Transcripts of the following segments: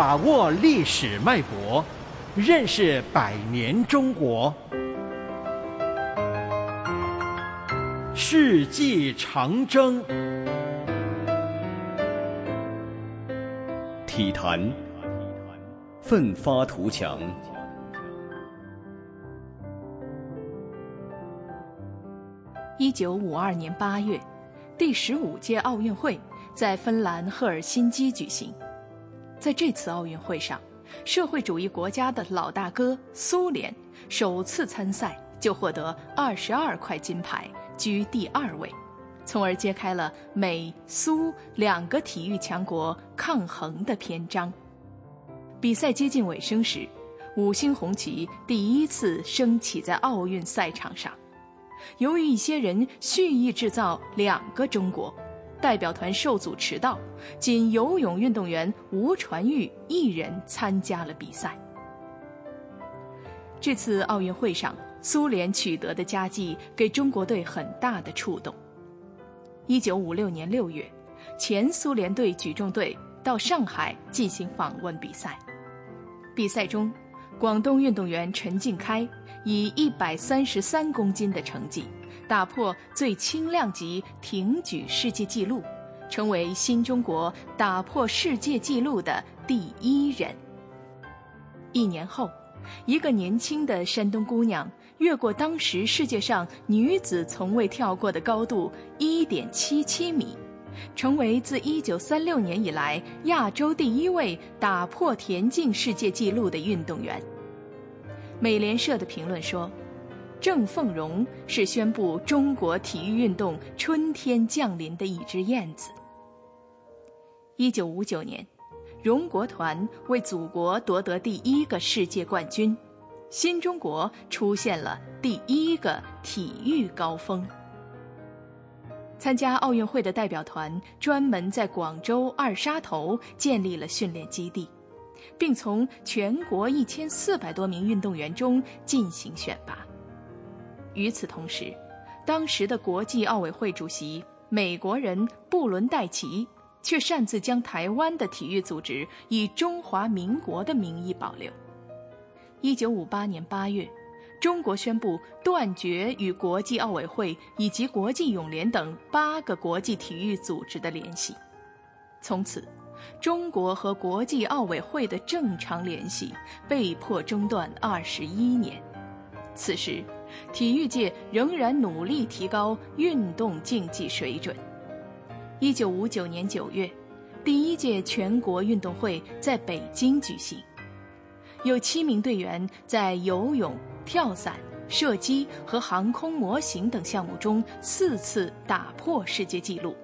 把握历史脉搏，认识百年中国。世纪长征，体坛奋发图强。一九五二年八月，第十五届奥运会在芬兰赫尔辛基举行。在这次奥运会上，社会主义国家的老大哥苏联首次参赛就获得二十二块金牌，居第二位，从而揭开了美苏两个体育强国抗衡的篇章。比赛接近尾声时，五星红旗第一次升起在奥运赛场上。由于一些人蓄意制造两个中国，代表团受阻迟到，仅游泳运动员吴传玉一人参加了比赛。这次奥运会上，苏联取得的佳绩给中国队很大的触动。一九五六年六月，前苏联队举重队到上海进行访问比赛，比赛中。广东运动员陈静开以一百三十三公斤的成绩，打破最轻量级挺举世界纪录，成为新中国打破世界纪录的第一人。一年后，一个年轻的山东姑娘越过当时世界上女子从未跳过的高度一点七七米，成为自一九三六年以来亚洲第一位打破田径世界纪录的运动员。美联社的评论说：“郑凤荣是宣布中国体育运动春天降临的一只燕子。”一九五九年，荣国团为祖国夺得第一个世界冠军，新中国出现了第一个体育高峰。参加奥运会的代表团专门在广州二沙头建立了训练基地。并从全国一千四百多名运动员中进行选拔。与此同时，当时的国际奥委会主席美国人布伦戴奇却擅自将台湾的体育组织以中华民国的名义保留。一九五八年八月，中国宣布断绝与国际奥委会以及国际泳联等八个国际体育组织的联系，从此。中国和国际奥委会的正常联系被迫中断二十一年。此时，体育界仍然努力提高运动竞技水准。一九五九年九月，第一届全国运动会在北京举行，有七名队员在游泳、跳伞、射击和航空模型等项目中四次打破世界纪录。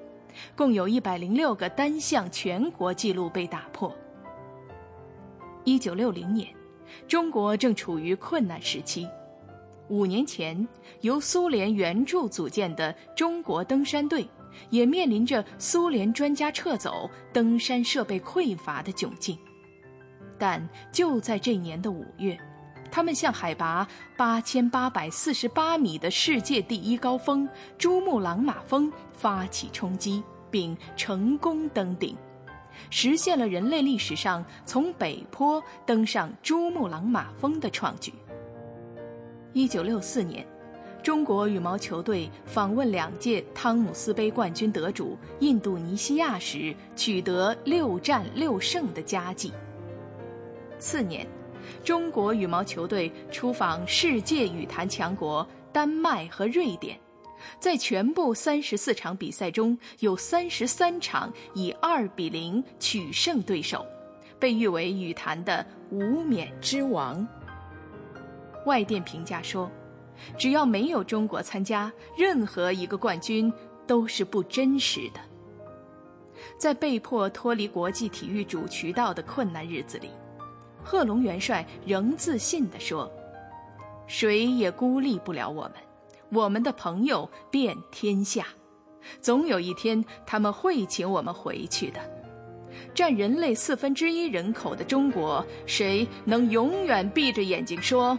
共有一百零六个单项全国纪录被打破。一九六零年，中国正处于困难时期。五年前，由苏联援助组建的中国登山队，也面临着苏联专家撤走、登山设备匮乏的窘境。但就在这年的五月，他们向海拔八千八百四十八米的世界第一高峰珠穆朗玛峰发起冲击，并成功登顶，实现了人类历史上从北坡登上珠穆朗玛峰的创举。一九六四年，中国羽毛球队访问两届汤姆斯杯冠军得主印度尼西亚时，取得六战六胜的佳绩。次年。中国羽毛球队出访世界羽坛强国丹麦和瑞典，在全部三十四场比赛中有三十三场以二比零取胜对手，被誉为羽坛的无冕之王。外电评价说：“只要没有中国参加，任何一个冠军都是不真实的。”在被迫脱离国际体育主渠道的困难日子里。贺龙元帅仍自信地说：“谁也孤立不了我们，我们的朋友遍天下，总有一天他们会请我们回去的。占人类四分之一人口的中国，谁能永远闭着眼睛说